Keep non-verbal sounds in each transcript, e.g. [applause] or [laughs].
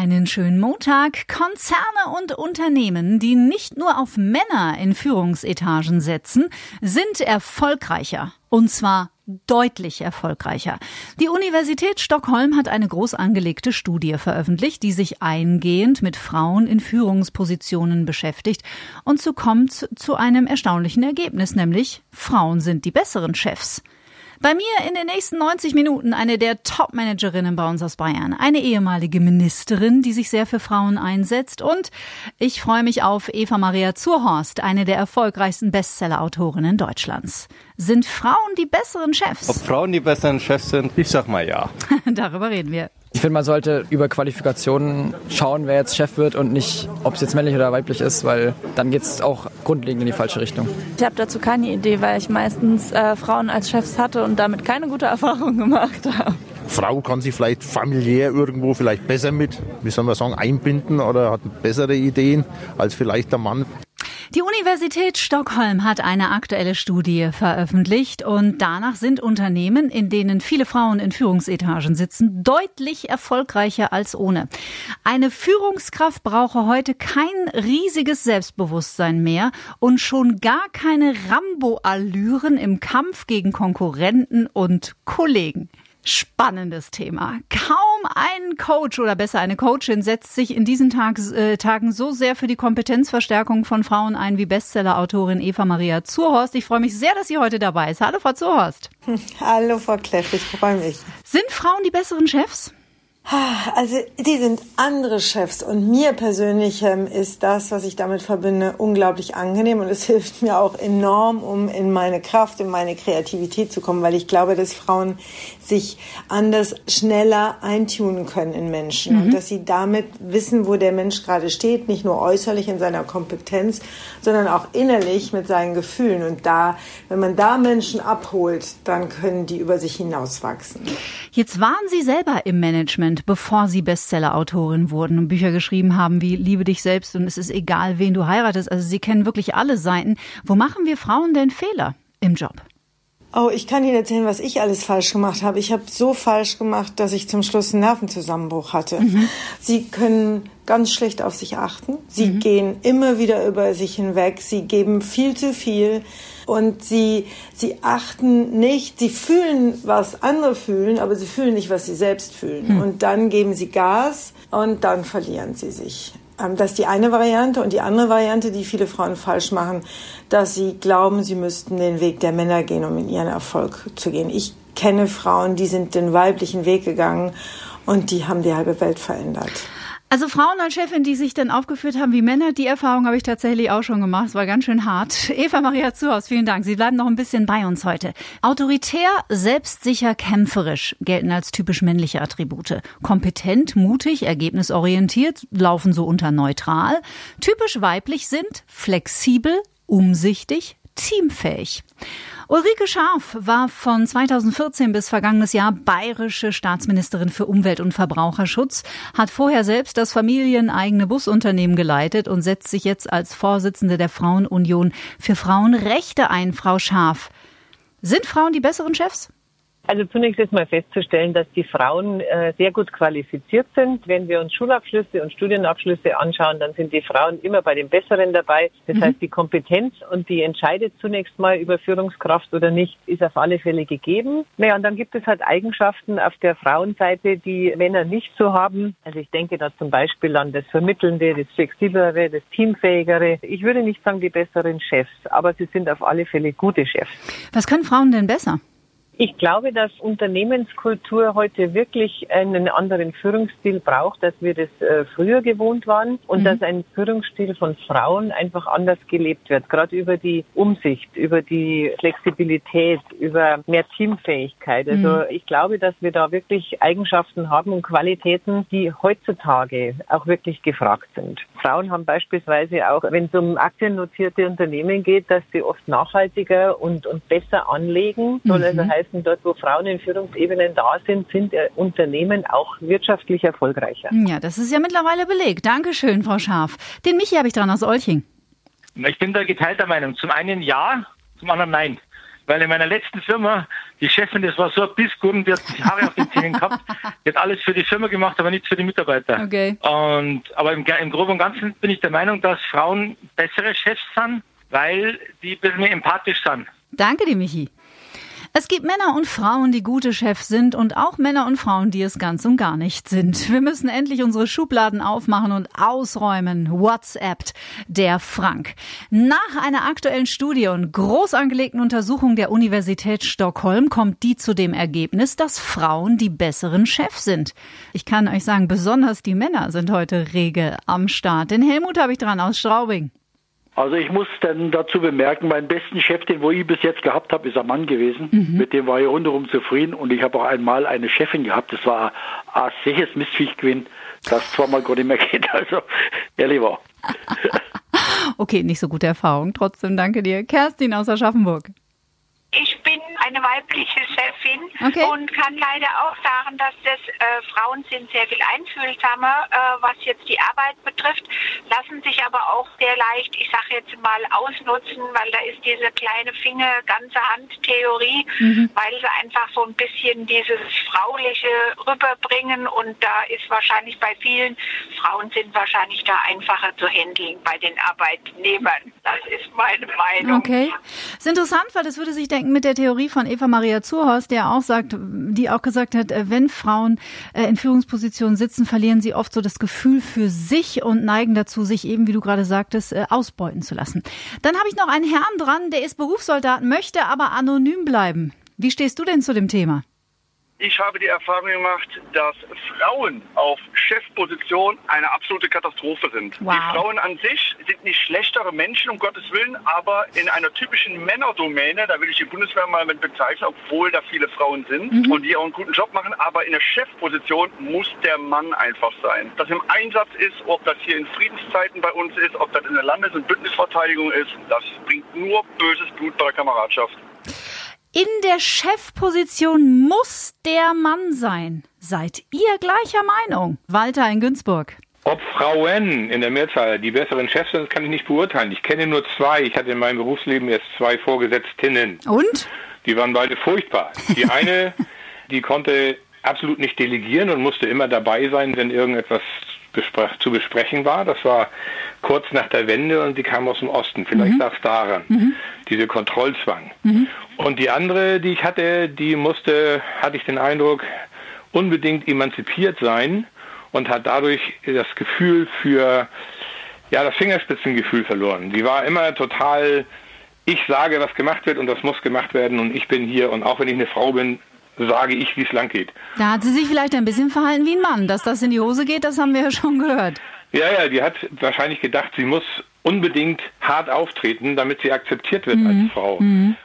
Einen schönen Montag. Konzerne und Unternehmen, die nicht nur auf Männer in Führungsetagen setzen, sind erfolgreicher. Und zwar deutlich erfolgreicher. Die Universität Stockholm hat eine groß angelegte Studie veröffentlicht, die sich eingehend mit Frauen in Führungspositionen beschäftigt und so kommt zu einem erstaunlichen Ergebnis, nämlich Frauen sind die besseren Chefs. Bei mir in den nächsten 90 Minuten eine der Top-Managerinnen bei uns aus Bayern, eine ehemalige Ministerin, die sich sehr für Frauen einsetzt und ich freue mich auf Eva Maria Zurhorst, eine der erfolgreichsten Bestseller-Autorinnen Deutschlands. Sind Frauen die besseren Chefs? Ob Frauen die besseren Chefs sind? Ich sag mal ja. [laughs] Darüber reden wir. Ich finde, man sollte über Qualifikationen schauen, wer jetzt Chef wird und nicht, ob es jetzt männlich oder weiblich ist, weil dann geht es auch grundlegend in die falsche Richtung. Ich habe dazu keine Idee, weil ich meistens äh, Frauen als Chefs hatte und damit keine gute [laughs] Erfahrung gemacht habe. Frau kann sich vielleicht familiär irgendwo vielleicht besser mit, wie soll man sagen, einbinden oder hat bessere Ideen als vielleicht der Mann. Die Universität Stockholm hat eine aktuelle Studie veröffentlicht und danach sind Unternehmen, in denen viele Frauen in Führungsetagen sitzen, deutlich erfolgreicher als ohne. Eine Führungskraft brauche heute kein riesiges Selbstbewusstsein mehr und schon gar keine Rambo-Allüren im Kampf gegen Konkurrenten und Kollegen. Spannendes Thema. Kaum ein Coach oder besser eine Coachin setzt sich in diesen Tag, äh, Tagen so sehr für die Kompetenzverstärkung von Frauen ein wie Bestsellerautorin Eva Maria Zurhorst. Ich freue mich sehr, dass sie heute dabei ist. Hallo, Frau Zurhorst. Hallo, Frau Kleff, ich freue mich. Sind Frauen die besseren Chefs? Also die sind andere Chefs und mir persönlich ähm, ist das, was ich damit verbinde, unglaublich angenehm und es [laughs] hilft mir auch enorm, um in meine Kraft, in meine Kreativität zu kommen, weil ich glaube, dass Frauen sich anders, schneller eintunen können in Menschen mhm. und dass sie damit wissen, wo der Mensch gerade steht, nicht nur äußerlich in seiner Kompetenz, sondern auch innerlich mit seinen Gefühlen und da, wenn man da Menschen abholt, dann können die über sich hinauswachsen. Jetzt waren Sie selber im Management bevor Sie Bestseller-Autorin wurden und Bücher geschrieben haben wie Liebe dich selbst und es ist egal, wen du heiratest. Also Sie kennen wirklich alle Seiten. Wo machen wir Frauen denn Fehler im Job? Oh, ich kann Ihnen erzählen, was ich alles falsch gemacht habe. Ich habe so falsch gemacht, dass ich zum Schluss einen Nervenzusammenbruch hatte. Mhm. Sie können ganz schlecht auf sich achten. Sie mhm. gehen immer wieder über sich hinweg. Sie geben viel zu viel und sie, sie achten nicht, sie fühlen, was andere fühlen, aber sie fühlen nicht, was sie selbst fühlen. Mhm. Und dann geben sie Gas und dann verlieren sie sich. Ähm, das ist die eine Variante. Und die andere Variante, die viele Frauen falsch machen, dass sie glauben, sie müssten den Weg der Männer gehen, um in ihren Erfolg zu gehen. Ich kenne Frauen, die sind den weiblichen Weg gegangen und die haben die halbe Welt verändert. Also Frauen als Chefin, die sich dann aufgeführt haben wie Männer, die Erfahrung habe ich tatsächlich auch schon gemacht. Es war ganz schön hart. [laughs] Eva Maria Zuhaus, vielen Dank. Sie bleiben noch ein bisschen bei uns heute. Autoritär, selbstsicher, kämpferisch gelten als typisch männliche Attribute. Kompetent, mutig, ergebnisorientiert, laufen so unter neutral. Typisch weiblich sind flexibel, umsichtig, teamfähig. Ulrike Scharf war von 2014 bis vergangenes Jahr bayerische Staatsministerin für Umwelt und Verbraucherschutz, hat vorher selbst das familieneigene Busunternehmen geleitet und setzt sich jetzt als Vorsitzende der Frauenunion für Frauenrechte ein. Frau Scharf, sind Frauen die besseren Chefs? Also zunächst ist mal festzustellen, dass die Frauen äh, sehr gut qualifiziert sind. Wenn wir uns Schulabschlüsse und Studienabschlüsse anschauen, dann sind die Frauen immer bei den Besseren dabei. Das mhm. heißt, die Kompetenz und die entscheidet zunächst mal über Führungskraft oder nicht, ist auf alle Fälle gegeben. Naja, und dann gibt es halt Eigenschaften auf der Frauenseite, die Männer nicht so haben. Also ich denke da zum Beispiel an das Vermittelnde, das Flexiblere, das Teamfähigere. Ich würde nicht sagen die besseren Chefs, aber sie sind auf alle Fälle gute Chefs. Was können Frauen denn besser? Ich glaube, dass Unternehmenskultur heute wirklich einen anderen Führungsstil braucht, als wir das äh, früher gewohnt waren und mhm. dass ein Führungsstil von Frauen einfach anders gelebt wird, gerade über die Umsicht, über die Flexibilität, über mehr Teamfähigkeit. Also mhm. ich glaube, dass wir da wirklich Eigenschaften haben und Qualitäten, die heutzutage auch wirklich gefragt sind. Frauen haben beispielsweise auch, wenn es um aktiennotierte Unternehmen geht, dass sie oft nachhaltiger und, und besser anlegen. Soll also mhm. also heißen, dort, wo Frauen in Führungsebenen da sind, sind Unternehmen auch wirtschaftlich erfolgreicher. Ja, das ist ja mittlerweile belegt. Dankeschön, Frau Scharf. Den Michi habe ich dran aus Olching. Ich bin da geteilter Meinung. Zum einen ja, zum anderen nein. Weil in meiner letzten Firma, die Chefin, das war so ein Bissgurken, die hat die Haare auf den Zähnen gehabt. Die hat alles für die Firma gemacht, aber nichts für die Mitarbeiter. Okay. Und, aber im, im Groben und Ganzen bin ich der Meinung, dass Frauen bessere Chefs sind, weil die ein bisschen mehr empathisch sind. Danke dir, Michi. Es gibt Männer und Frauen, die gute Chefs sind und auch Männer und Frauen, die es ganz und gar nicht sind. Wir müssen endlich unsere Schubladen aufmachen und ausräumen. WhatsApp, der Frank. Nach einer aktuellen Studie und groß angelegten Untersuchung der Universität Stockholm kommt die zu dem Ergebnis, dass Frauen die besseren Chefs sind. Ich kann euch sagen, besonders die Männer sind heute rege am Start. Den Helmut habe ich dran aus Straubing. Also ich muss dann dazu bemerken, meinen besten Chef, den wo ich bis jetzt gehabt habe, ist ein Mann gewesen. Mhm. Mit dem war ich rundherum zufrieden und ich habe auch einmal eine Chefin gehabt, das war ein sicheres Mistviech gewesen, das zweimal gar nicht mehr [laughs] geht. Also ehrlich war. [laughs] okay, nicht so gute Erfahrung. Trotzdem danke dir. Kerstin aus Aschaffenburg. Ich bin eine weibliche Chefin okay. und kann leider auch sagen, dass das äh, Frauen sind sehr viel einfühlsamer, äh, was jetzt die Arbeit betrifft, lassen sich aber auch sehr leicht, ich sage jetzt mal, ausnutzen, weil da ist diese kleine Finger, ganze Hand-Theorie, mhm. weil sie einfach so ein bisschen dieses Frauliche rüberbringen und da ist wahrscheinlich bei vielen Frauen sind wahrscheinlich da einfacher zu handeln bei den Arbeitnehmern. Das ist meine Meinung. Okay. ist interessant, weil das würde sich denken, mit der Theorie von Eva Maria Zurhorst, der auch sagt, die auch gesagt hat, äh, wenn Frauen äh, in Führungspositionen sitzen, verlieren sie oft so das Gefühl für sich und neigen dazu, sich eben, wie du gerade sagtest, äh, ausbeuten zu lassen. Dann habe ich noch einen Herrn dran, der ist Berufssoldat, möchte aber anonym bleiben. Wie stehst du denn zu dem Thema? Ich habe die Erfahrung gemacht, dass Frauen auf Chefposition eine absolute Katastrophe sind. Wow. Die Frauen an sich sind nicht schlechtere Menschen, um Gottes Willen, aber in einer typischen Männerdomäne, da will ich die Bundeswehr mal mit bezeichnen, obwohl da viele Frauen sind mhm. und die auch einen guten Job machen, aber in der Chefposition muss der Mann einfach sein. Das im Einsatz ist, ob das hier in Friedenszeiten bei uns ist, ob das in der Landes- und Bündnisverteidigung ist, das bringt nur böses Blut bei der Kameradschaft. In der Chefposition muss der Mann sein. Seid ihr gleicher Meinung? Walter in Günzburg. Ob Frauen in der Mehrzahl die besseren Chefs sind, kann ich nicht beurteilen. Ich kenne nur zwei. Ich hatte in meinem Berufsleben erst zwei Vorgesetztinnen. Und? Die waren beide furchtbar. Die [laughs] eine, die konnte absolut nicht delegieren und musste immer dabei sein, wenn irgendetwas zu besprechen war. Das war kurz nach der Wende und die kam aus dem Osten. Vielleicht mhm. lag es daran, mhm. diese Kontrollzwang. Mhm. Und die andere, die ich hatte, die musste, hatte ich den Eindruck, unbedingt emanzipiert sein und hat dadurch das Gefühl für, ja, das Fingerspitzengefühl verloren. Die war immer total, ich sage, was gemacht wird und das muss gemacht werden und ich bin hier und auch wenn ich eine Frau bin, sage ich, wie es lang geht. Da hat sie sich vielleicht ein bisschen verhalten wie ein Mann. Dass das in die Hose geht, das haben wir ja schon gehört. Ja, ja, die hat wahrscheinlich gedacht, sie muss unbedingt hart auftreten, damit sie akzeptiert wird mhm. als Frau. Mhm.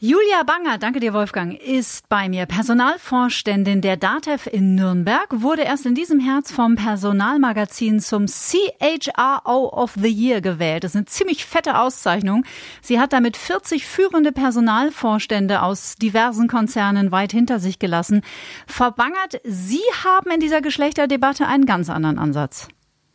Julia Banger, danke dir Wolfgang, ist bei mir Personalvorständin der DATEV in Nürnberg, wurde erst in diesem Herz vom Personalmagazin zum CHRO of the Year gewählt. Das ist eine ziemlich fette Auszeichnung. Sie hat damit 40 führende Personalvorstände aus diversen Konzernen weit hinter sich gelassen. Frau Bangert, Sie haben in dieser Geschlechterdebatte einen ganz anderen Ansatz.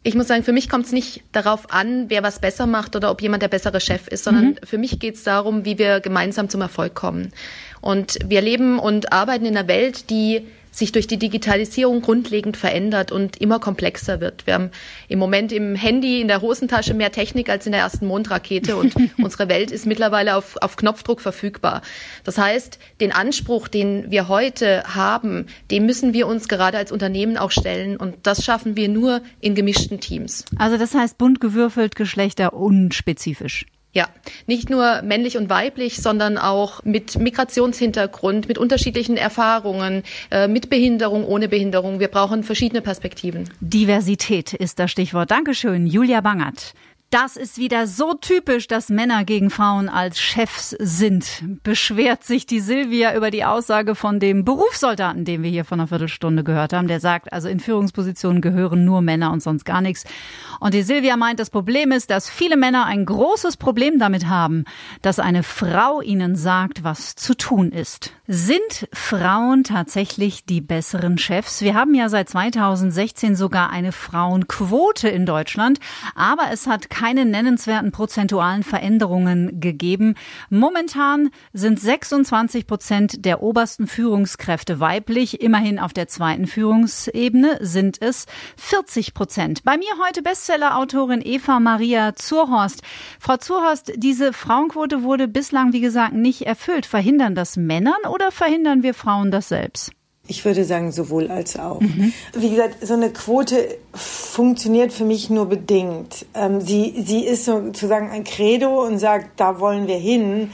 Ich muss sagen, für mich kommt es nicht darauf an, wer was besser macht oder ob jemand der bessere Chef ist, sondern mhm. für mich geht es darum, wie wir gemeinsam zum Erfolg kommen. Und wir leben und arbeiten in einer Welt, die sich durch die Digitalisierung grundlegend verändert und immer komplexer wird. Wir haben im Moment im Handy in der Hosentasche mehr Technik als in der ersten Mondrakete und [laughs] unsere Welt ist mittlerweile auf, auf Knopfdruck verfügbar. Das heißt, den Anspruch, den wir heute haben, dem müssen wir uns gerade als Unternehmen auch stellen und das schaffen wir nur in gemischten Teams. Also das heißt bunt gewürfelt, Geschlechter unspezifisch. Ja, nicht nur männlich und weiblich, sondern auch mit Migrationshintergrund, mit unterschiedlichen Erfahrungen, äh, mit Behinderung, ohne Behinderung. Wir brauchen verschiedene Perspektiven. Diversität ist das Stichwort. Dankeschön, Julia Bangert. Das ist wieder so typisch, dass Männer gegen Frauen als Chefs sind. Beschwert sich die Silvia über die Aussage von dem Berufssoldaten, den wir hier vor einer Viertelstunde gehört haben. Der sagt, also in Führungspositionen gehören nur Männer und sonst gar nichts. Und die Silvia meint, das Problem ist, dass viele Männer ein großes Problem damit haben, dass eine Frau ihnen sagt, was zu tun ist. Sind Frauen tatsächlich die besseren Chefs? Wir haben ja seit 2016 sogar eine Frauenquote in Deutschland, aber es hat keine nennenswerten prozentualen Veränderungen gegeben. Momentan sind 26 Prozent der obersten Führungskräfte weiblich. Immerhin auf der zweiten Führungsebene sind es 40 Prozent. Bei mir heute Bestsellerautorin Eva Maria Zurhorst. Frau Zurhorst, diese Frauenquote wurde bislang, wie gesagt, nicht erfüllt. Verhindern das Männern oder verhindern wir Frauen das selbst? Ich würde sagen, sowohl als auch. Mhm. Wie gesagt, so eine Quote funktioniert für mich nur bedingt. Ähm, sie, sie ist sozusagen ein Credo und sagt, da wollen wir hin.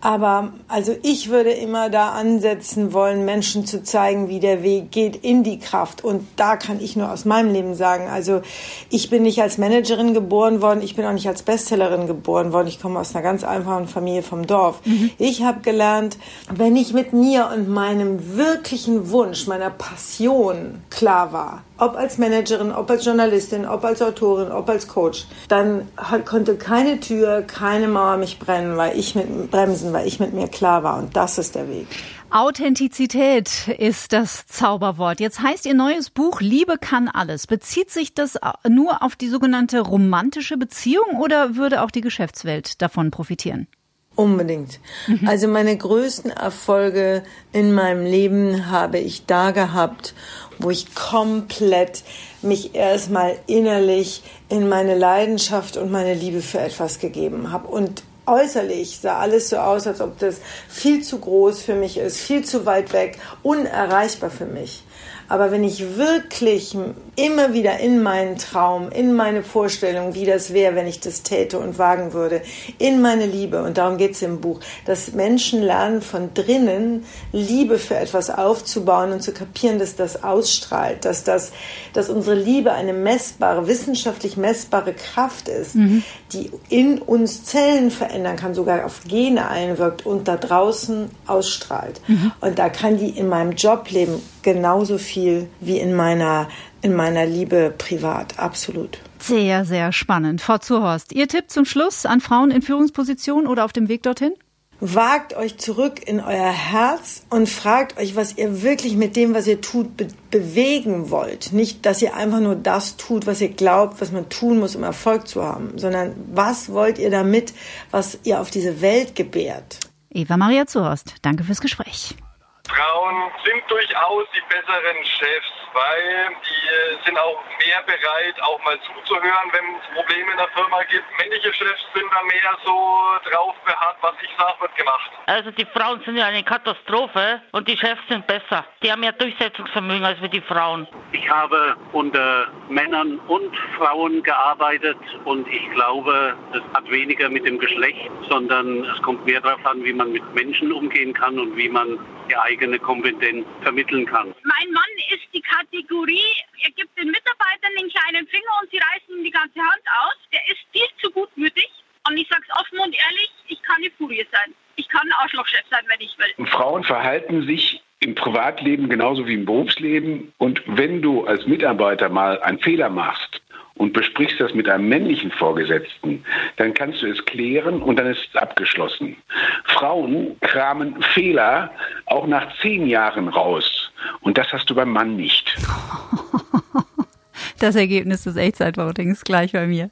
Aber also ich würde immer da ansetzen wollen, Menschen zu zeigen, wie der Weg geht in die Kraft. Und da kann ich nur aus meinem Leben sagen, also ich bin nicht als Managerin geboren worden, ich bin auch nicht als Bestsellerin geboren worden. Ich komme aus einer ganz einfachen Familie vom Dorf. Mhm. Ich habe gelernt, wenn ich mit mir und meinem wirklichen Wunsch, meiner Passion klar war, ob als Managerin, ob als Journalistin, ob als Autorin, ob als Coach, dann konnte keine Tür, keine Mauer mich brennen, weil ich mit bremsen, weil ich mit mir klar war und das ist der Weg. Authentizität ist das Zauberwort. Jetzt heißt Ihr neues Buch Liebe kann alles. Bezieht sich das nur auf die sogenannte romantische Beziehung oder würde auch die Geschäftswelt davon profitieren? Unbedingt. Also meine größten Erfolge in meinem Leben habe ich da gehabt, wo ich komplett mich erstmal innerlich in meine Leidenschaft und meine Liebe für etwas gegeben habe. Und äußerlich sah alles so aus, als ob das viel zu groß für mich ist, viel zu weit weg, unerreichbar für mich. Aber wenn ich wirklich immer wieder in meinen Traum, in meine Vorstellung, wie das wäre, wenn ich das täte und wagen würde, in meine Liebe, und darum geht es im Buch, dass Menschen lernen, von drinnen Liebe für etwas aufzubauen und zu kapieren, dass das ausstrahlt, dass, das, dass unsere Liebe eine messbare, wissenschaftlich messbare Kraft ist, mhm. die in uns Zellen verändern kann, sogar auf Gene einwirkt und da draußen ausstrahlt. Mhm. Und da kann die in meinem Jobleben genauso viel wie in meiner, in meiner Liebe privat. Absolut. Sehr, sehr spannend. Frau Zuhorst, Ihr Tipp zum Schluss an Frauen in Führungspositionen oder auf dem Weg dorthin? Wagt euch zurück in euer Herz und fragt euch, was ihr wirklich mit dem, was ihr tut, be bewegen wollt. Nicht, dass ihr einfach nur das tut, was ihr glaubt, was man tun muss, um Erfolg zu haben, sondern was wollt ihr damit, was ihr auf diese Welt gebärt. Eva Maria Zuhorst, danke fürs Gespräch. Frauen sind durchaus die besseren Chefs, weil die sind auch mehr bereit, auch mal zuzuhören, wenn es Probleme in der Firma gibt. Männliche Chefs sind da mehr so drauf beharrt, was ich sage, wird gemacht. Also die Frauen sind ja eine Katastrophe und die Chefs sind besser. Die haben mehr Durchsetzungsvermögen als wir die Frauen. Ich habe unter Männern und Frauen gearbeitet und ich glaube, es hat weniger mit dem Geschlecht, sondern es kommt mehr darauf an, wie man mit Menschen umgehen kann und wie man die eigene Kompetenz vermitteln kann. Mein Mann ist die Kategorie, er gibt den Mitarbeitern den kleinen Finger und sie reißen ihm die ganze Hand aus. Der ist viel zu gutmütig. Und ich sage es offen und ehrlich, ich kann eine Furie sein. Ich kann ein Arschlochchef sein, wenn ich will. Frauen verhalten sich im Privatleben genauso wie im Berufsleben. Und wenn du als Mitarbeiter mal einen Fehler machst, und besprichst das mit einem männlichen Vorgesetzten, dann kannst du es klären und dann ist es abgeschlossen. Frauen kramen Fehler auch nach zehn Jahren raus. Und das hast du beim Mann nicht. [laughs] Das Ergebnis des Echtzeitvotings gleich bei mir.